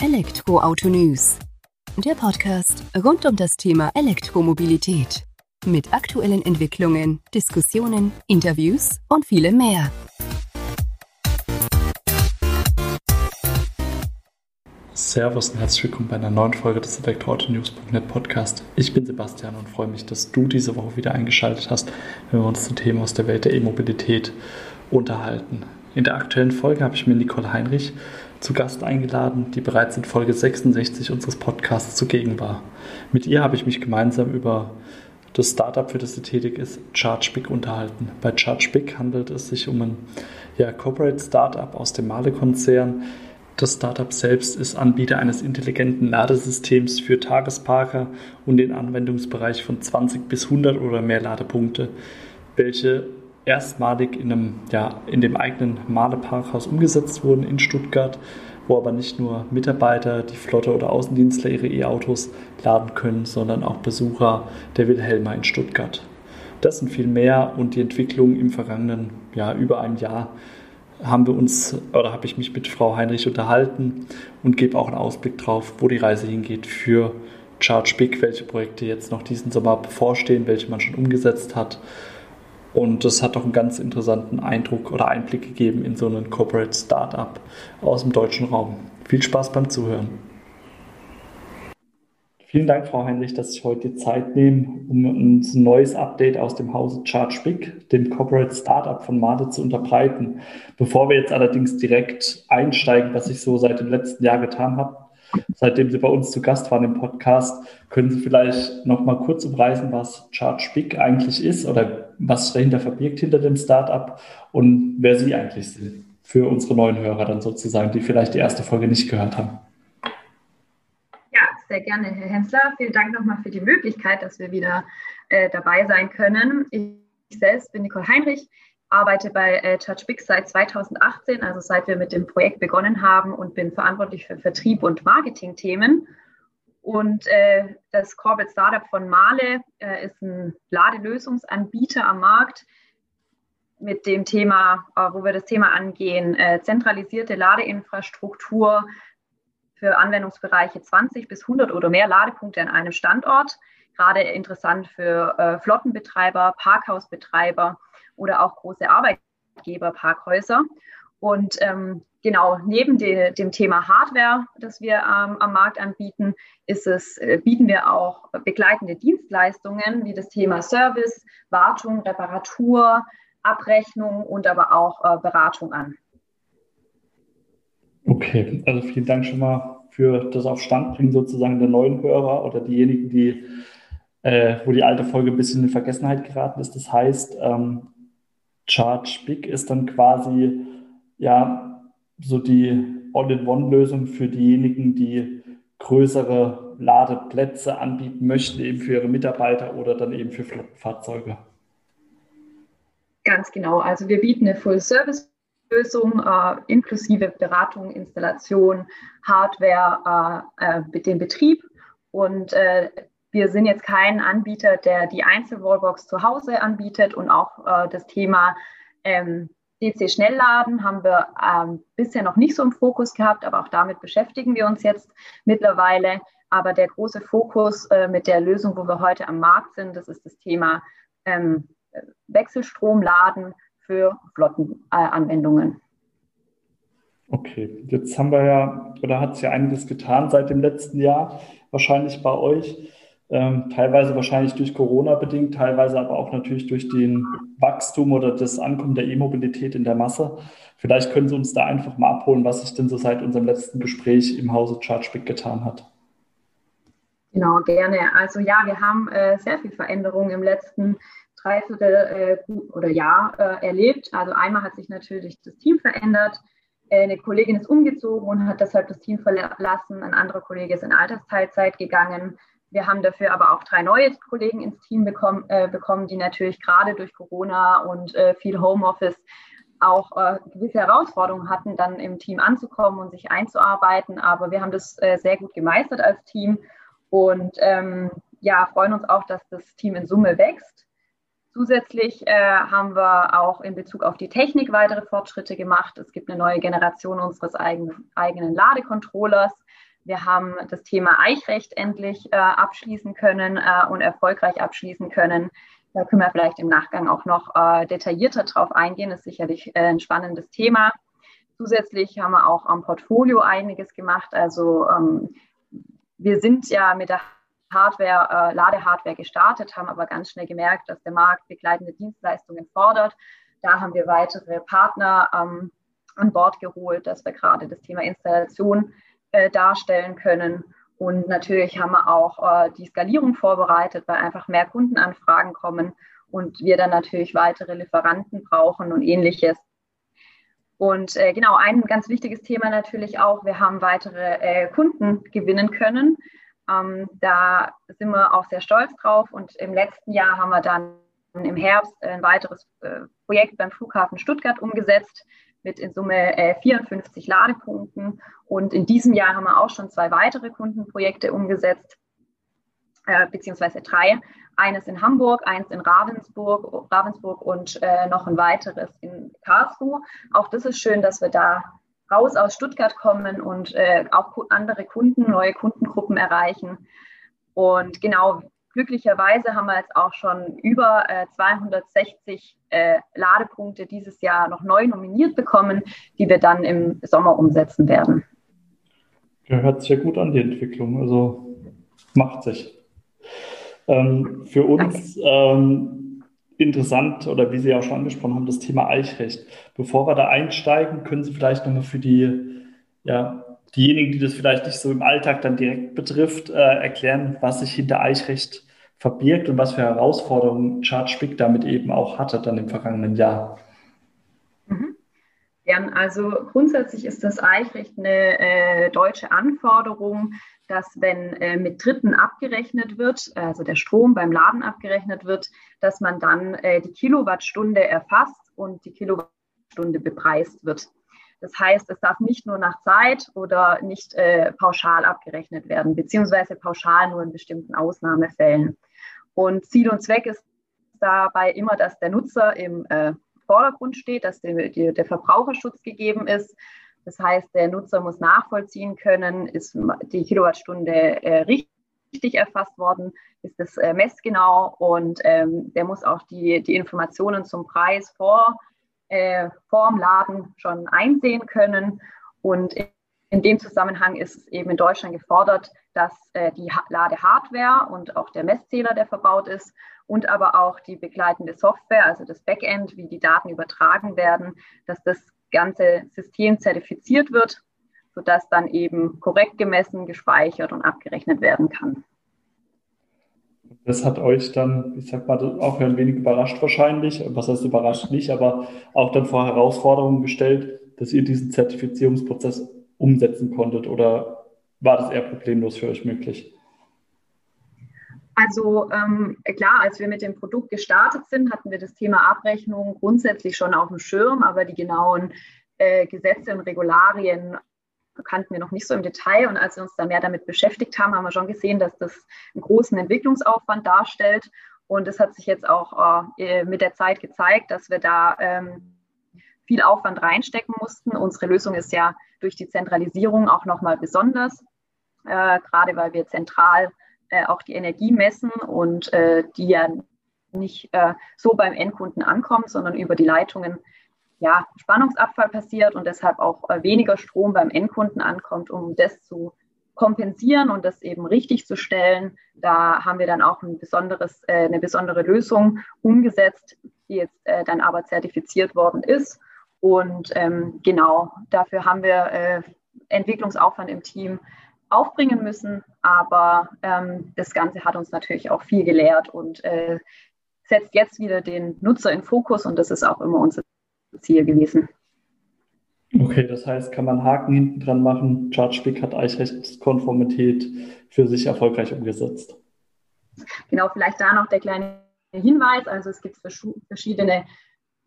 Elektroauto News. Der Podcast rund um das Thema Elektromobilität. Mit aktuellen Entwicklungen, Diskussionen, Interviews und vielem mehr. Servus und herzlich willkommen bei einer neuen Folge des Elektroauto-News.net Podcast. Ich bin Sebastian und freue mich, dass du diese Woche wieder eingeschaltet hast, wenn wir uns zu Themen aus der Welt der E-Mobilität unterhalten. In der aktuellen Folge habe ich mir Nicole Heinrich zu Gast eingeladen, die bereits in Folge 66 unseres Podcasts zugegen war. Mit ihr habe ich mich gemeinsam über das Startup, für das sie tätig ist, ChargeBig unterhalten. Bei ChargeBig handelt es sich um ein ja, Corporate Startup aus dem Male-Konzern. Das Startup selbst ist Anbieter eines intelligenten Ladesystems für Tagesparker und den Anwendungsbereich von 20 bis 100 oder mehr Ladepunkte, welche erstmalig in, einem, ja, in dem eigenen Male-Parkhaus umgesetzt wurden in Stuttgart, wo aber nicht nur Mitarbeiter, die Flotte oder Außendienstler ihre E-Autos laden können, sondern auch Besucher der Wilhelma in Stuttgart. Das und viel mehr und die Entwicklung im vergangenen ja, über ein Jahr haben wir uns oder habe ich mich mit Frau Heinrich unterhalten und gebe auch einen Ausblick drauf, wo die Reise hingeht für Charge Big, welche Projekte jetzt noch diesen Sommer bevorstehen, welche man schon umgesetzt hat und das hat doch einen ganz interessanten Eindruck oder Einblick gegeben in so einen Corporate Startup aus dem deutschen Raum. Viel Spaß beim Zuhören. Vielen Dank, Frau Heinrich, dass Sie heute die Zeit nehmen, um uns ein neues Update aus dem Hause Charge Big, dem Corporate Startup von Made, zu unterbreiten. Bevor wir jetzt allerdings direkt einsteigen, was ich so seit dem letzten Jahr getan habe, seitdem Sie bei uns zu Gast waren im Podcast, können Sie vielleicht noch mal kurz umreißen, was Big eigentlich ist oder was dahinter verbirgt hinter dem Startup und wer Sie eigentlich sind für unsere neuen Hörer dann sozusagen, die vielleicht die erste Folge nicht gehört haben. Ja, sehr gerne, Herr Hensler. Vielen Dank nochmal für die Möglichkeit, dass wir wieder äh, dabei sein können. Ich selbst bin Nicole Heinrich, arbeite bei äh, ChargeBix seit 2018, also seit wir mit dem Projekt begonnen haben und bin verantwortlich für Vertrieb und Marketing-Themen. Und äh, das Corporate Startup von Male äh, ist ein Ladelösungsanbieter am Markt mit dem Thema, äh, wo wir das Thema angehen, äh, zentralisierte Ladeinfrastruktur für Anwendungsbereiche 20 bis 100 oder mehr Ladepunkte an einem Standort. Gerade interessant für äh, Flottenbetreiber, Parkhausbetreiber oder auch große Arbeitgeber, Parkhäuser. Und ähm, genau, neben de, dem Thema Hardware, das wir ähm, am Markt anbieten, ist es, äh, bieten wir auch begleitende Dienstleistungen wie das Thema Service, Wartung, Reparatur, Abrechnung und aber auch äh, Beratung an. Okay, also vielen Dank schon mal für das Aufstandbringen sozusagen der neuen Hörer oder diejenigen, die, äh, wo die alte Folge ein bisschen in Vergessenheit geraten ist. Das heißt, ähm, Charge Big ist dann quasi ja so die All-in-One-Lösung für diejenigen, die größere Ladeplätze anbieten möchten, eben für ihre Mitarbeiter oder dann eben für Flottenfahrzeuge. Ganz genau. Also wir bieten eine Full-Service-Lösung äh, inklusive Beratung, Installation, Hardware, äh, äh, den Betrieb. Und äh, wir sind jetzt kein Anbieter, der die Einzelwallbox zu Hause anbietet und auch äh, das Thema ähm, DC-Schnellladen haben wir ähm, bisher noch nicht so im Fokus gehabt, aber auch damit beschäftigen wir uns jetzt mittlerweile. Aber der große Fokus äh, mit der Lösung, wo wir heute am Markt sind, das ist das Thema ähm, Wechselstromladen für Flottenanwendungen. Äh, okay, jetzt haben wir ja, oder hat sich ja einiges getan seit dem letzten Jahr, wahrscheinlich bei euch. Ähm, teilweise wahrscheinlich durch Corona bedingt, teilweise aber auch natürlich durch den Wachstum oder das Ankommen der E-Mobilität in der Masse. Vielleicht können Sie uns da einfach mal abholen, was sich denn so seit unserem letzten Gespräch im Hause ChargeBig getan hat. Genau, gerne. Also ja, wir haben äh, sehr viel Veränderung im letzten Dreiviertel äh, oder Jahr äh, erlebt. Also einmal hat sich natürlich das Team verändert. Äh, eine Kollegin ist umgezogen und hat deshalb das Team verlassen. Ein anderer Kollege ist in Altersteilzeit gegangen. Wir haben dafür aber auch drei neue Kollegen ins Team bekommen, äh, bekommen die natürlich gerade durch Corona und äh, viel Homeoffice auch äh, gewisse Herausforderungen hatten, dann im Team anzukommen und sich einzuarbeiten. Aber wir haben das äh, sehr gut gemeistert als Team und ähm, ja, freuen uns auch, dass das Team in Summe wächst. Zusätzlich äh, haben wir auch in Bezug auf die Technik weitere Fortschritte gemacht. Es gibt eine neue Generation unseres eigenen, eigenen Ladecontrollers Wir haben das Thema Eichrecht endlich äh, abschließen können äh, und erfolgreich abschließen können. Da können wir vielleicht im Nachgang auch noch äh, detaillierter drauf eingehen. Das ist sicherlich äh, ein spannendes Thema. Zusätzlich haben wir auch am Portfolio einiges gemacht. Also ähm, wir sind ja mit der Hardware, äh, Ladehardware gestartet, haben aber ganz schnell gemerkt, dass der Markt begleitende Dienstleistungen fordert. Da haben wir weitere Partner ähm, an Bord geholt, dass wir gerade das Thema Installation äh, darstellen können. Und natürlich haben wir auch äh, die Skalierung vorbereitet, weil einfach mehr Kundenanfragen kommen und wir dann natürlich weitere Lieferanten brauchen und ähnliches. Und äh, genau, ein ganz wichtiges Thema natürlich auch, wir haben weitere äh, Kunden gewinnen können. Ähm, da sind wir auch sehr stolz drauf. Und im letzten Jahr haben wir dann im Herbst ein weiteres äh, Projekt beim Flughafen Stuttgart umgesetzt mit in Summe äh, 54 Ladepunkten. Und in diesem Jahr haben wir auch schon zwei weitere Kundenprojekte umgesetzt, äh, beziehungsweise drei. Eines in Hamburg, eins in Ravensburg, Ravensburg und äh, noch ein weiteres in Karlsruhe. Auch das ist schön, dass wir da raus aus Stuttgart kommen und äh, auch andere Kunden, neue Kundengruppen erreichen. Und genau, glücklicherweise haben wir jetzt auch schon über äh, 260 äh, Ladepunkte dieses Jahr noch neu nominiert bekommen, die wir dann im Sommer umsetzen werden. Ja, hört sich ja gut an, die Entwicklung. Also macht sich. Ähm, für uns ähm, interessant, oder wie Sie auch schon angesprochen haben, das Thema Eichrecht. Bevor wir da einsteigen, können Sie vielleicht nochmal für die, ja, diejenigen, die das vielleicht nicht so im Alltag dann direkt betrifft, äh, erklären, was sich hinter Eichrecht verbirgt und was für Herausforderungen ChargeBig damit eben auch hatte dann im vergangenen Jahr. Mhm. Also grundsätzlich ist das Eichrecht eine äh, deutsche Anforderung, dass wenn äh, mit Dritten abgerechnet wird, also der Strom beim Laden abgerechnet wird, dass man dann äh, die Kilowattstunde erfasst und die Kilowattstunde bepreist wird. Das heißt, es darf nicht nur nach Zeit oder nicht äh, pauschal abgerechnet werden, beziehungsweise pauschal nur in bestimmten Ausnahmefällen. Und Ziel und Zweck ist dabei immer, dass der Nutzer im äh, Vordergrund steht, dass die, die, der Verbraucherschutz gegeben ist das heißt, der Nutzer muss nachvollziehen können, ist die Kilowattstunde äh, richtig erfasst worden, ist das äh, messgenau und ähm, der muss auch die, die Informationen zum Preis vor, äh, vor dem Laden schon einsehen können. Und in dem Zusammenhang ist es eben in Deutschland gefordert, dass äh, die Ladehardware und auch der Messzähler, der verbaut ist, und aber auch die begleitende Software, also das Backend, wie die Daten übertragen werden, dass das ganze System zertifiziert wird, sodass dann eben korrekt gemessen, gespeichert und abgerechnet werden kann. Das hat euch dann, ich sag mal, auch ein wenig überrascht wahrscheinlich. Was heißt überrascht nicht, aber auch dann vor Herausforderungen gestellt, dass ihr diesen Zertifizierungsprozess umsetzen konntet oder war das eher problemlos für euch möglich? Also ähm, klar, als wir mit dem Produkt gestartet sind, hatten wir das Thema Abrechnung grundsätzlich schon auf dem Schirm, aber die genauen äh, Gesetze und Regularien kannten wir noch nicht so im Detail. Und als wir uns da mehr damit beschäftigt haben, haben wir schon gesehen, dass das einen großen Entwicklungsaufwand darstellt. Und es hat sich jetzt auch äh, mit der Zeit gezeigt, dass wir da ähm, viel Aufwand reinstecken mussten. Unsere Lösung ist ja durch die Zentralisierung auch nochmal besonders, äh, gerade weil wir zentral äh, auch die Energie messen und äh, die ja nicht äh, so beim Endkunden ankommt, sondern über die Leitungen ja, Spannungsabfall passiert und deshalb auch äh, weniger Strom beim Endkunden ankommt, um das zu kompensieren und das eben richtig zu stellen. Da haben wir dann auch ein besonderes, äh, eine besondere Lösung umgesetzt, die jetzt äh, dann aber zertifiziert worden ist. Und ähm, genau dafür haben wir äh, Entwicklungsaufwand im Team aufbringen müssen. Aber ähm, das Ganze hat uns natürlich auch viel gelehrt und äh, setzt jetzt wieder den Nutzer in Fokus und das ist auch immer unser Ziel gewesen. Okay, das heißt, kann man Haken hinten dran machen. ChargeBig hat Eichrechtskonformität für sich erfolgreich umgesetzt. Genau, vielleicht da noch der kleine Hinweis. Also es gibt verschiedene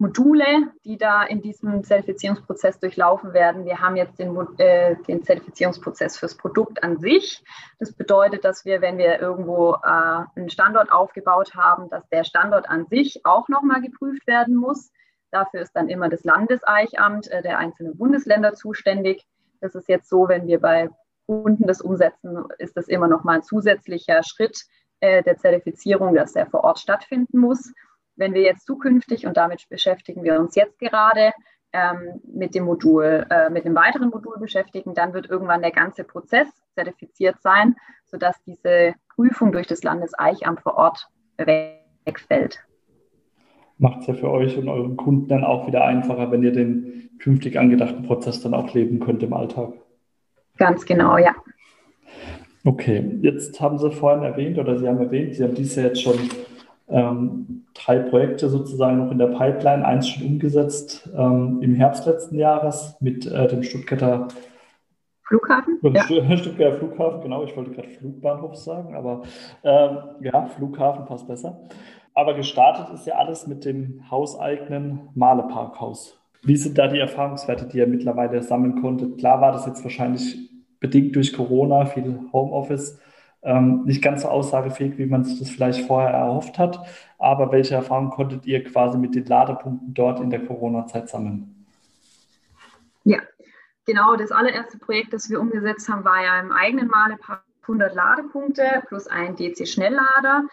Module, die da in diesem Zertifizierungsprozess durchlaufen werden. Wir haben jetzt den, äh, den Zertifizierungsprozess fürs Produkt an sich. Das bedeutet, dass wir, wenn wir irgendwo äh, einen Standort aufgebaut haben, dass der Standort an sich auch nochmal geprüft werden muss. Dafür ist dann immer das Landeseichamt äh, der einzelnen Bundesländer zuständig. Das ist jetzt so, wenn wir bei Kunden das umsetzen, ist das immer noch mal ein zusätzlicher Schritt äh, der Zertifizierung, dass der vor Ort stattfinden muss. Wenn wir jetzt zukünftig, und damit beschäftigen wir uns jetzt gerade, ähm, mit dem Modul, äh, mit dem weiteren Modul beschäftigen, dann wird irgendwann der ganze Prozess zertifiziert sein, sodass diese Prüfung durch das Landeseichamt vor Ort wegfällt. Macht es ja für euch und euren Kunden dann auch wieder einfacher, wenn ihr den künftig angedachten Prozess dann auch leben könnt im Alltag. Ganz genau, ja. Okay, jetzt haben Sie vorhin erwähnt oder Sie haben erwähnt, Sie haben dies Jahr jetzt schon ähm, drei Projekte sozusagen noch in der Pipeline, eins schon umgesetzt ähm, im Herbst letzten Jahres mit äh, dem Stuttgarter Flughafen? Ja. Stuttgarter Flughafen, genau, ich wollte gerade Flugbahnhof sagen, aber ähm, ja, Flughafen passt besser. Aber gestartet ist ja alles mit dem hauseigenen Maleparkhaus. Wie sind da die Erfahrungswerte, die ihr mittlerweile sammeln konntet? Klar war das jetzt wahrscheinlich bedingt durch Corona, viel Homeoffice, ähm, nicht ganz so aussagefähig, wie man sich das vielleicht vorher erhofft hat. Aber welche Erfahrungen konntet ihr quasi mit den Ladepunkten dort in der Corona-Zeit sammeln? Ja, genau. Das allererste Projekt, das wir umgesetzt haben, war ja im eigenen Malepark 100 Ladepunkte plus ein DC-Schnelllader.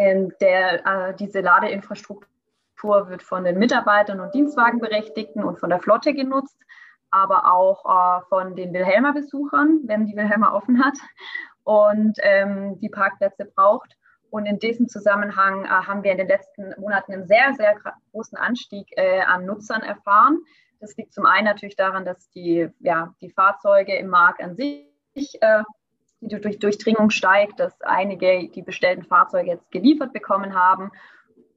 Ähm, der, äh, diese Ladeinfrastruktur wird von den Mitarbeitern und Dienstwagenberechtigten und von der Flotte genutzt, aber auch äh, von den Wilhelmer-Besuchern, wenn die Wilhelmer offen hat und ähm, die Parkplätze braucht. Und in diesem Zusammenhang äh, haben wir in den letzten Monaten einen sehr, sehr großen Anstieg äh, an Nutzern erfahren. Das liegt zum einen natürlich daran, dass die, ja, die Fahrzeuge im Markt an sich, äh, die durch Durchdringung steigt, dass einige die bestellten Fahrzeuge jetzt geliefert bekommen haben.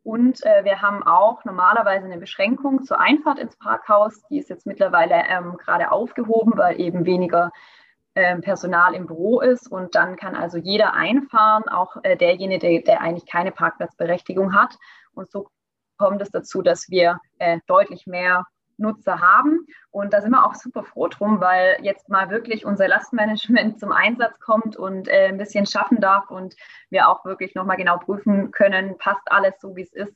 Und äh, wir haben auch normalerweise eine Beschränkung zur Einfahrt ins Parkhaus. Die ist jetzt mittlerweile ähm, gerade aufgehoben, weil eben weniger ähm, Personal im Büro ist und dann kann also jeder einfahren, auch äh, derjenige, der, der, eigentlich keine Parkplatzberechtigung hat. Und so kommt es dazu, dass wir äh, deutlich mehr Nutzer haben. Und da sind wir auch super froh drum, weil jetzt mal wirklich unser Lastmanagement zum Einsatz kommt und äh, ein bisschen schaffen darf und wir auch wirklich nochmal genau prüfen können, passt alles so, wie es ist.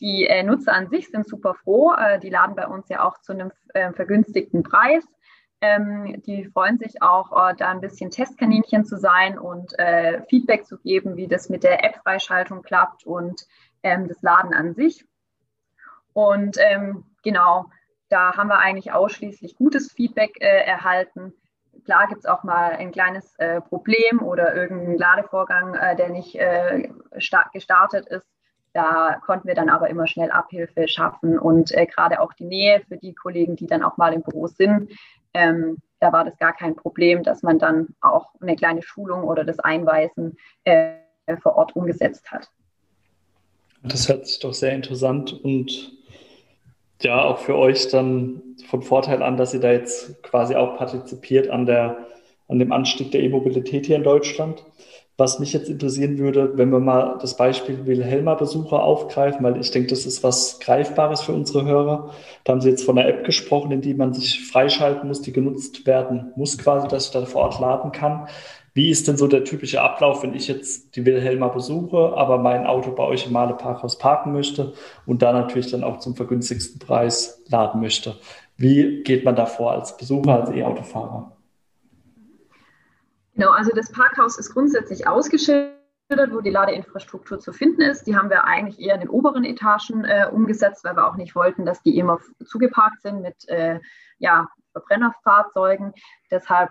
Die äh, Nutzer an sich sind super froh. Äh, die laden bei uns ja auch zu einem äh, vergünstigten Preis. Ähm, die freuen sich auch, äh, da ein bisschen Testkaninchen zu sein und äh, Feedback zu geben, wie das mit der App-Freischaltung klappt und ähm, das Laden an sich. Und ähm, genau, da haben wir eigentlich ausschließlich gutes Feedback äh, erhalten. Klar gibt es auch mal ein kleines äh, Problem oder irgendeinen Ladevorgang, äh, der nicht äh, gestartet ist. Da konnten wir dann aber immer schnell Abhilfe schaffen und gerade auch die Nähe für die Kollegen, die dann auch mal im Büro sind, ähm, da war das gar kein Problem, dass man dann auch eine kleine Schulung oder das Einweisen äh, vor Ort umgesetzt hat. Das hört sich doch sehr interessant und ja, auch für euch dann von Vorteil an, dass ihr da jetzt quasi auch partizipiert an, der, an dem Anstieg der E-Mobilität hier in Deutschland. Was mich jetzt interessieren würde, wenn wir mal das Beispiel Wilhelma-Besucher aufgreifen, weil ich denke, das ist was Greifbares für unsere Hörer. Da haben Sie jetzt von einer App gesprochen, in die man sich freischalten muss, die genutzt werden muss, quasi, dass ich da vor Ort laden kann. Wie ist denn so der typische Ablauf, wenn ich jetzt die Wilhelma besuche, aber mein Auto bei euch im Male Parkhaus parken möchte und da natürlich dann auch zum vergünstigsten Preis laden möchte? Wie geht man da vor als Besucher, als E-Autofahrer? Genau, also das Parkhaus ist grundsätzlich ausgeschildert, wo die Ladeinfrastruktur zu finden ist. Die haben wir eigentlich eher in den oberen Etagen äh, umgesetzt, weil wir auch nicht wollten, dass die immer zugeparkt sind mit äh, ja, Verbrennerfahrzeugen. Deshalb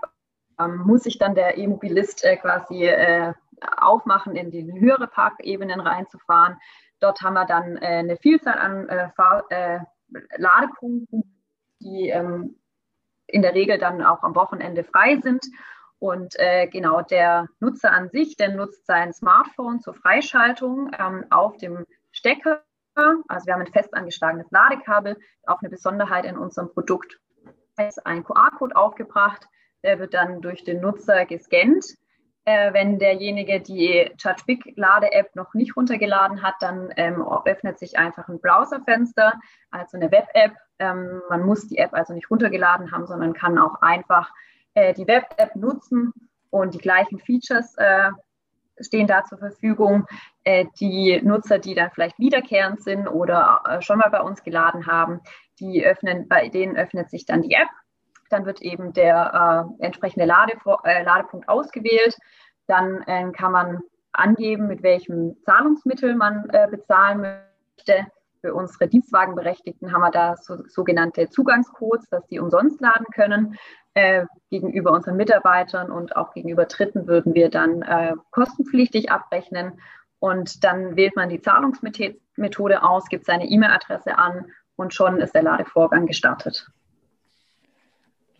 muss sich dann der E-Mobilist äh, quasi äh, aufmachen, in die höhere Parkebenen reinzufahren. Dort haben wir dann äh, eine Vielzahl an Fahr Ladepunkten, die ähm, in der Regel dann auch am Wochenende frei sind und äh, genau der Nutzer an sich, der nutzt sein Smartphone zur Freischaltung ähm, auf dem Stecker. Also wir haben ein fest angeschlagenes Ladekabel, auch eine Besonderheit in unserem Produkt. Es ist ein QR-Code aufgebracht, der wird dann durch den Nutzer gescannt. Äh, wenn derjenige die TouchBig Lade-App noch nicht runtergeladen hat, dann ähm, öffnet sich einfach ein Browserfenster, also eine Web-App. Ähm, man muss die App also nicht runtergeladen haben, sondern kann auch einfach äh, die Web-App nutzen und die gleichen Features äh, stehen da zur Verfügung. Äh, die Nutzer, die dann vielleicht wiederkehrend sind oder äh, schon mal bei uns geladen haben, die öffnen, bei denen öffnet sich dann die App. Dann wird eben der äh, entsprechende Lade, äh, Ladepunkt ausgewählt. Dann äh, kann man angeben, mit welchem Zahlungsmittel man äh, bezahlen möchte. Für unsere Dienstwagenberechtigten haben wir da so, sogenannte Zugangscodes, dass die umsonst laden können. Äh, gegenüber unseren Mitarbeitern und auch gegenüber Dritten würden wir dann äh, kostenpflichtig abrechnen. Und dann wählt man die Zahlungsmethode aus, gibt seine E-Mail-Adresse an und schon ist der Ladevorgang gestartet.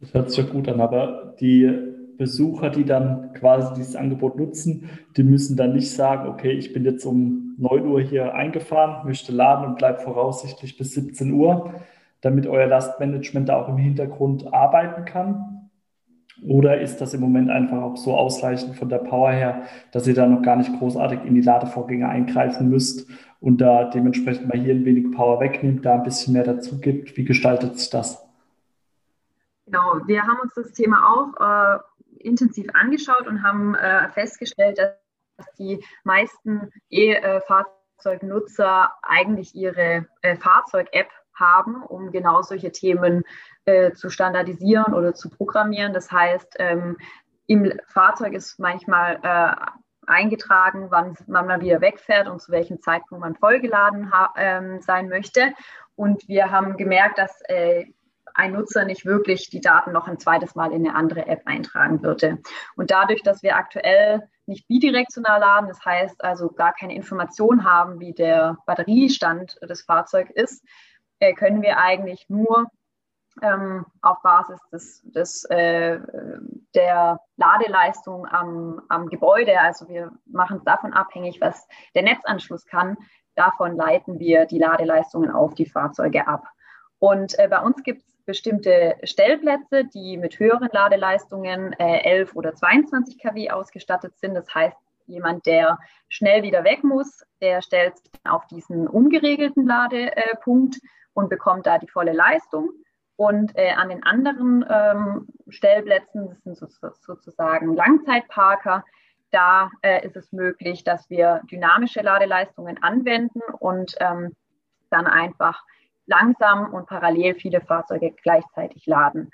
Das hört sich ja gut an, aber die Besucher, die dann quasi dieses Angebot nutzen, die müssen dann nicht sagen, okay, ich bin jetzt um 9 Uhr hier eingefahren, möchte laden und bleibe voraussichtlich bis 17 Uhr, damit euer Lastmanagement da auch im Hintergrund arbeiten kann? Oder ist das im Moment einfach auch so ausreichend von der Power her, dass ihr da noch gar nicht großartig in die Ladevorgänge eingreifen müsst und da dementsprechend mal hier ein wenig Power wegnimmt, da ein bisschen mehr dazu gibt? Wie gestaltet sich das? Genau, wir haben uns das Thema auch äh, intensiv angeschaut und haben äh, festgestellt, dass die meisten E-Fahrzeugnutzer eigentlich ihre äh, Fahrzeug-App haben, um genau solche Themen äh, zu standardisieren oder zu programmieren. Das heißt, ähm, im Fahrzeug ist manchmal äh, eingetragen, wann, wann, man wieder wegfährt und zu welchem Zeitpunkt man vollgeladen ähm, sein möchte. Und wir haben gemerkt, dass äh, ein Nutzer nicht wirklich die Daten noch ein zweites Mal in eine andere App eintragen würde. Und dadurch, dass wir aktuell nicht bidirektional laden, das heißt also gar keine Information haben, wie der Batteriestand des Fahrzeugs ist, äh, können wir eigentlich nur ähm, auf Basis des, des, äh, der Ladeleistung am, am Gebäude, also wir machen es davon abhängig, was der Netzanschluss kann, davon leiten wir die Ladeleistungen auf die Fahrzeuge ab. Und äh, bei uns gibt es bestimmte Stellplätze, die mit höheren Ladeleistungen äh, 11 oder 22 kW ausgestattet sind. Das heißt, jemand, der schnell wieder weg muss, der stellt auf diesen ungeregelten Ladepunkt und bekommt da die volle Leistung. Und äh, an den anderen ähm, Stellplätzen, das sind so, sozusagen Langzeitparker, da äh, ist es möglich, dass wir dynamische Ladeleistungen anwenden und ähm, dann einfach langsam und parallel viele Fahrzeuge gleichzeitig laden.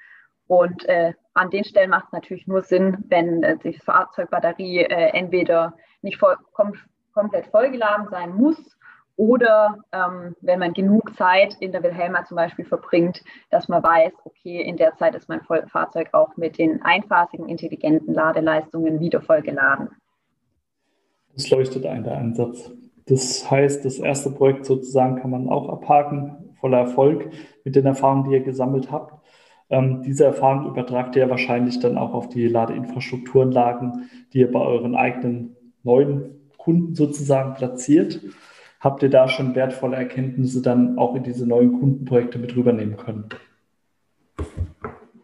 Und äh, an den Stellen macht es natürlich nur Sinn, wenn äh, die Fahrzeugbatterie äh, entweder nicht voll, kom komplett vollgeladen sein muss oder ähm, wenn man genug Zeit in der Wilhelma zum Beispiel verbringt, dass man weiß, okay, in der Zeit ist mein Fahrzeug auch mit den einphasigen intelligenten Ladeleistungen wieder vollgeladen. Das leuchtet ein, der Ansatz. Das heißt, das erste Projekt sozusagen kann man auch abhaken, voller Erfolg mit den Erfahrungen, die ihr gesammelt habt. Ähm, diese Erfahrung übertragt ihr wahrscheinlich dann auch auf die Ladeinfrastrukturanlagen, die ihr bei euren eigenen neuen Kunden sozusagen platziert. Habt ihr da schon wertvolle Erkenntnisse dann auch in diese neuen Kundenprojekte mit rübernehmen können?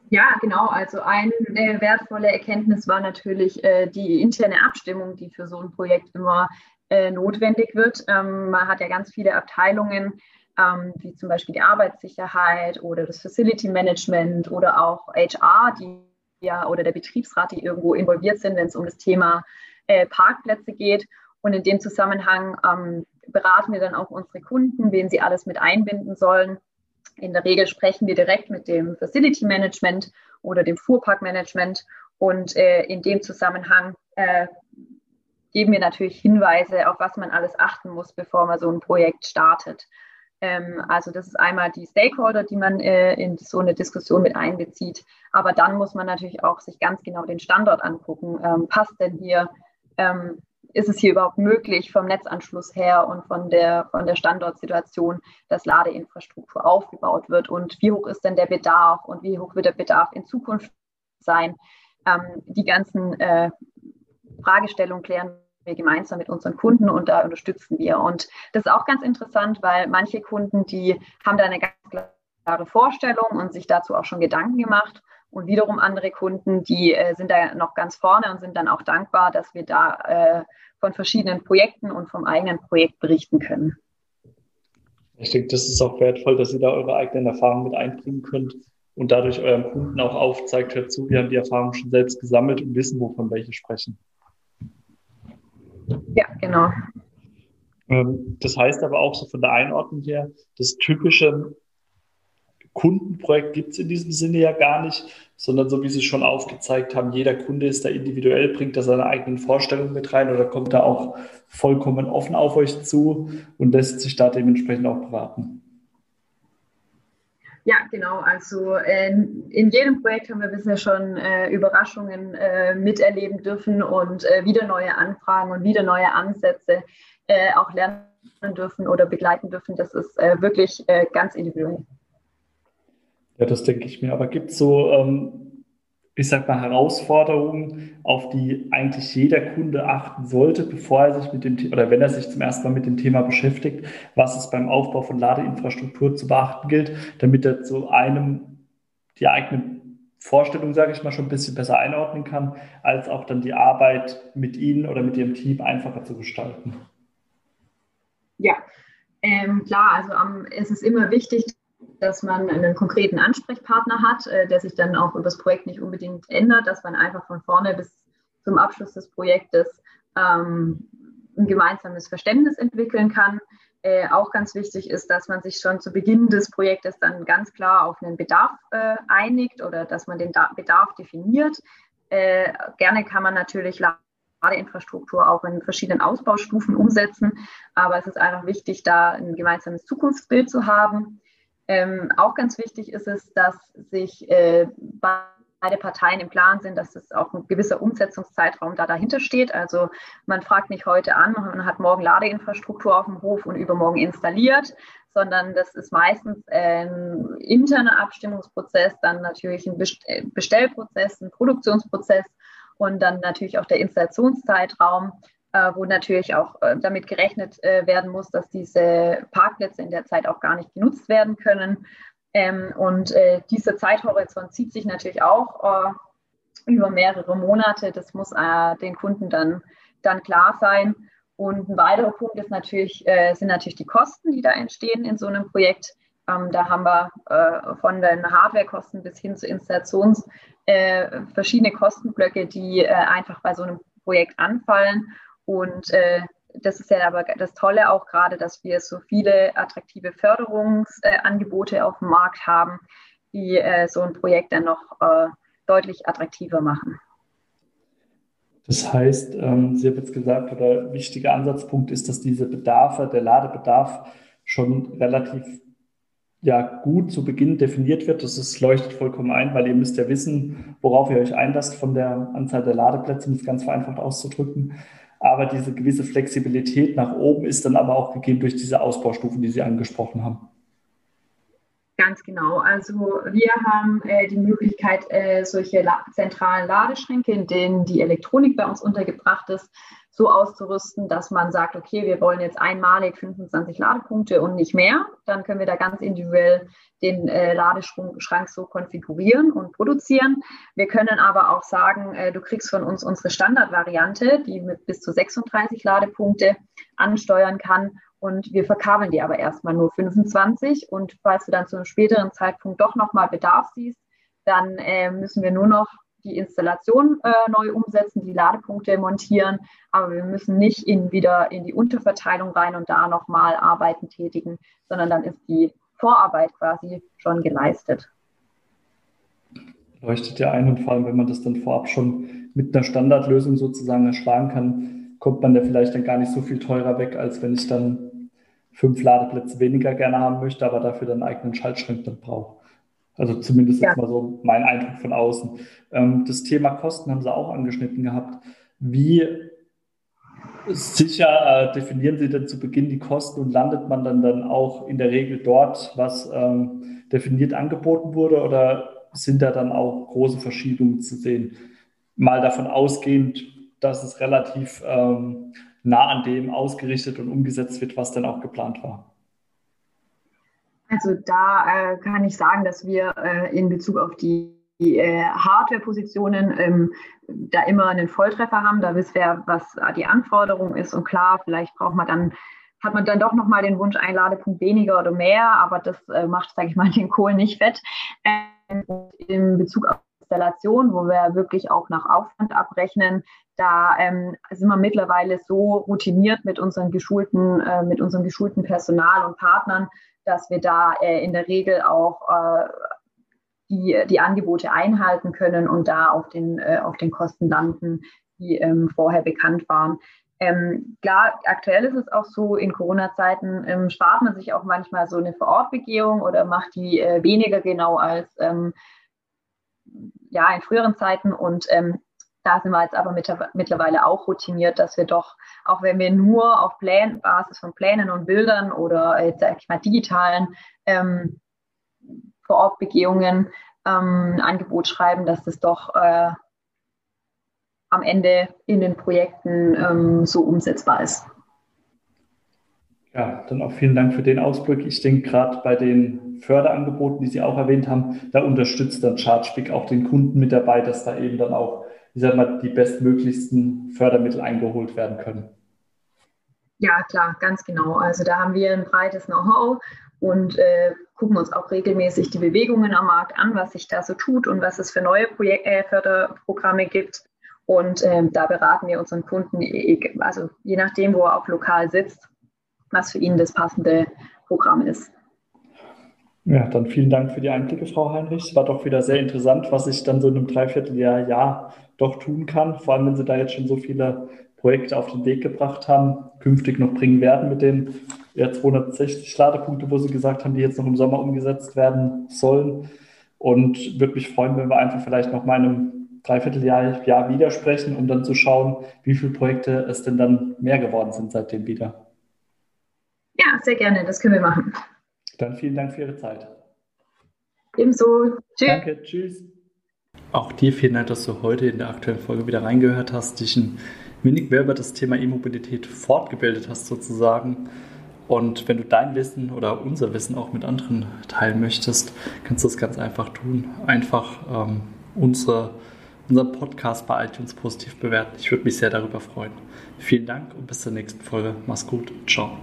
Ja, genau. Also eine äh, wertvolle Erkenntnis war natürlich äh, die interne Abstimmung, die für so ein Projekt immer äh, notwendig wird. Ähm, man hat ja ganz viele Abteilungen, ähm, wie zum Beispiel die Arbeitssicherheit oder das Facility Management oder auch HR, die ja oder der Betriebsrat, die irgendwo involviert sind, wenn es um das Thema äh, Parkplätze geht. Und in dem Zusammenhang ähm, beraten wir dann auch unsere Kunden, wen sie alles mit einbinden sollen. In der Regel sprechen wir direkt mit dem Facility Management oder dem Fuhrparkmanagement und äh, in dem Zusammenhang äh, geben wir natürlich Hinweise, auf was man alles achten muss, bevor man so ein Projekt startet. Ähm, also das ist einmal die Stakeholder, die man äh, in so eine Diskussion mit einbezieht. Aber dann muss man natürlich auch sich ganz genau den Standort angucken. Ähm, passt denn hier, ähm, ist es hier überhaupt möglich vom Netzanschluss her und von der, von der Standortsituation, dass Ladeinfrastruktur aufgebaut wird? Und wie hoch ist denn der Bedarf und wie hoch wird der Bedarf in Zukunft sein? die ganzen äh, Fragestellungen klären wir gemeinsam mit unseren Kunden und da unterstützen wir. Und das ist auch ganz interessant, weil manche Kunden, die haben da eine ganz klare Vorstellung und sich dazu auch schon Gedanken gemacht. Und wiederum andere Kunden, die äh, sind da noch ganz vorne und sind dann auch dankbar, dass wir da äh, von verschiedenen Projekten und vom eigenen Projekt berichten können. Ich denke, das ist auch wertvoll, dass ihr da eure eigenen Erfahrungen mit einbringen könnt und dadurch eurem Kunden auch aufzeigt, hört zu, wir haben die Erfahrung schon selbst gesammelt und wissen, wovon welche sprechen. Ja, genau. Ähm, das heißt aber auch so von der Einordnung her, das typische Kundenprojekt gibt es in diesem Sinne ja gar nicht, sondern so wie Sie schon aufgezeigt haben, jeder Kunde ist da individuell, bringt da seine eigenen Vorstellungen mit rein oder kommt da auch vollkommen offen auf euch zu und lässt sich da dementsprechend auch beraten. Ja, genau. Also äh, in jedem Projekt haben wir bisher schon äh, Überraschungen äh, miterleben dürfen und äh, wieder neue Anfragen und wieder neue Ansätze äh, auch lernen dürfen oder begleiten dürfen. Das ist äh, wirklich ganz individuell. Ja, das denke ich mir. Aber gibt es so, ähm, ich sag mal, Herausforderungen, auf die eigentlich jeder Kunde achten sollte, bevor er sich mit dem oder wenn er sich zum ersten Mal mit dem Thema beschäftigt, was es beim Aufbau von Ladeinfrastruktur zu beachten gilt, damit er zu einem die eigene Vorstellung, sage ich mal, schon ein bisschen besser einordnen kann, als auch dann die Arbeit mit Ihnen oder mit Ihrem Team einfacher zu gestalten? Ja, ähm, klar, also um, es ist immer wichtig, dass man einen konkreten Ansprechpartner hat, äh, der sich dann auch über das Projekt nicht unbedingt ändert, dass man einfach von vorne bis zum Abschluss des Projektes ähm, ein gemeinsames Verständnis entwickeln kann. Äh, auch ganz wichtig ist, dass man sich schon zu Beginn des Projektes dann ganz klar auf einen Bedarf äh, einigt oder dass man den da Bedarf definiert. Äh, gerne kann man natürlich Ladeinfrastruktur auch in verschiedenen Ausbaustufen umsetzen, aber es ist einfach wichtig, da ein gemeinsames Zukunftsbild zu haben. Ähm, auch ganz wichtig ist es, dass sich äh, beide Parteien im Plan sind, dass es auch ein gewisser Umsetzungszeitraum da dahinter steht. Also man fragt nicht heute an, man hat morgen Ladeinfrastruktur auf dem Hof und übermorgen installiert, sondern das ist meistens ein interner Abstimmungsprozess, dann natürlich ein äh, Bestellprozess, ein Produktionsprozess und dann natürlich auch der Installationszeitraum wo natürlich auch äh, damit gerechnet äh, werden muss, dass diese Parkplätze in der Zeit auch gar nicht genutzt werden können. Ähm, und dieser Zeithorizont zieht sich natürlich auch über mehrere Monate. Das muss den Kunden dann, dann klar sein. Und ein weiterer Punkt ist natürlich, sind natürlich die Kosten, die da entstehen in so einem Projekt. Ähm, da haben wir äh, von den Hardwarekosten bis hin zu Installations äh, verschiedene Kostenblöcke, die äh, einfach bei so einem Projekt anfallen. Und äh, das ist ja aber das Tolle auch gerade, dass wir so viele attraktive Förderungsangebote äh, auf dem Markt haben, die äh, so ein Projekt dann noch äh, deutlich attraktiver machen. Das heißt, ähm, Sie haben jetzt gesagt, oder wichtiger Ansatzpunkt ist, dass diese Bedarfe, der Ladebedarf schon relativ ja, gut zu Beginn definiert wird. Das ist, leuchtet vollkommen ein, weil ihr müsst ja wissen, worauf ihr euch einlasst von der Anzahl der Ladeplätze, um es ganz vereinfacht auszudrücken. Aber diese gewisse Flexibilität nach oben ist dann aber auch gegeben durch diese Ausbaustufen, die Sie angesprochen haben. Ganz genau. Also wir haben äh, die Möglichkeit, äh, solche La zentralen Ladeschränke, in denen die Elektronik bei uns untergebracht ist, so auszurüsten, dass man sagt, okay, wir wollen jetzt einmalig 25 Ladepunkte und nicht mehr. Dann können wir da ganz individuell den äh, Ladeschrank so konfigurieren und produzieren. Wir können aber auch sagen, äh, du kriegst von uns unsere Standardvariante, die mit bis zu 36 Ladepunkte ansteuern kann. Und wir verkabeln die aber erstmal nur 25. Und falls du dann zu einem späteren Zeitpunkt doch nochmal Bedarf siehst, dann äh, müssen wir nur noch die Installation äh, neu umsetzen, die Ladepunkte montieren, aber wir müssen nicht in, wieder in die Unterverteilung rein und da nochmal Arbeiten tätigen, sondern dann ist die Vorarbeit quasi schon geleistet. Leuchtet ja ein und vor allem, wenn man das dann vorab schon mit einer Standardlösung sozusagen erschlagen kann, kommt man da vielleicht dann gar nicht so viel teurer weg, als wenn ich dann fünf Ladeplätze weniger gerne haben möchte, aber dafür dann einen eigenen Schaltschrank dann brauche. Also zumindest ja. jetzt mal so mein Eindruck von außen. Ähm, das Thema Kosten haben Sie auch angeschnitten gehabt. Wie sicher äh, definieren Sie denn zu Beginn die Kosten und landet man dann, dann auch in der Regel dort, was ähm, definiert angeboten wurde oder sind da dann auch große Verschiebungen zu sehen? Mal davon ausgehend, dass es relativ ähm, nah an dem ausgerichtet und umgesetzt wird, was dann auch geplant war. Also da äh, kann ich sagen, dass wir äh, in Bezug auf die, die äh, Hardware-Positionen ähm, da immer einen Volltreffer haben. Da wissen wir, was die Anforderung ist. Und klar, vielleicht braucht man dann, hat man dann doch nochmal den Wunsch, ein Ladepunkt weniger oder mehr, aber das äh, macht, sage ich mal, den Kohl nicht fett. Ähm, in Bezug auf Installation, wo wir wirklich auch nach Aufwand abrechnen, da ähm, sind wir mittlerweile so routiniert mit unseren geschulten, äh, mit unserem geschulten Personal und Partnern, dass wir da äh, in der Regel auch äh, die, die Angebote einhalten können und da auf den, äh, auf den Kosten landen, die ähm, vorher bekannt waren. Ähm, klar, aktuell ist es auch so, in Corona-Zeiten ähm, spart man sich auch manchmal so eine Vorortbegehung oder macht die äh, weniger genau als ähm, ja, in früheren Zeiten. Und ähm, da sind wir jetzt aber mit, mittlerweile auch routiniert, dass wir doch, auch wenn wir nur auf Plan, Basis von Plänen und Bildern oder jetzt sag ich mal digitalen ähm, Vorortbegehungen ähm, ein Angebot schreiben, dass das doch äh, am Ende in den Projekten ähm, so umsetzbar ist. Ja, dann auch vielen Dank für den Ausblick. Ich denke, gerade bei den Förderangeboten, die Sie auch erwähnt haben, da unterstützt dann ChargeBig auch den Kunden mit dabei, dass da eben dann auch, ich sag mal, die bestmöglichsten Fördermittel eingeholt werden können. Ja, klar, ganz genau. Also da haben wir ein breites Know-how und äh, gucken uns auch regelmäßig die Bewegungen am Markt an, was sich da so tut und was es für neue Projek äh, Förderprogramme gibt. Und ähm, da beraten wir unseren Kunden, also je nachdem, wo er auch lokal sitzt, was für ihn das passende Programm ist. Ja, dann vielen Dank für die Einblicke, Frau Heinrich. Es war doch wieder sehr interessant, was ich dann so in einem Dreivierteljahr Jahr doch tun kann. Vor allem, wenn Sie da jetzt schon so viele Projekte auf den Weg gebracht haben, künftig noch bringen werden mit den ja, 260 Ladepunkte, wo Sie gesagt haben, die jetzt noch im Sommer umgesetzt werden sollen. Und würde mich freuen, wenn wir einfach vielleicht noch mal in einem Dreivierteljahr Jahr wieder sprechen, um dann zu schauen, wie viele Projekte es denn dann mehr geworden sind seitdem wieder. Sehr gerne, das können wir machen. Dann vielen Dank für Ihre Zeit. Ebenso. Tschüss. Danke, tschüss. Auch dir vielen Dank, dass du heute in der aktuellen Folge wieder reingehört hast, dich ein wenig mehr über das Thema E-Mobilität fortgebildet hast sozusagen. Und wenn du dein Wissen oder unser Wissen auch mit anderen teilen möchtest, kannst du das ganz einfach tun. Einfach ähm, unsere unseren Podcast bei iTunes positiv bewerten. Ich würde mich sehr darüber freuen. Vielen Dank und bis zur nächsten Folge. Mach's gut. Ciao.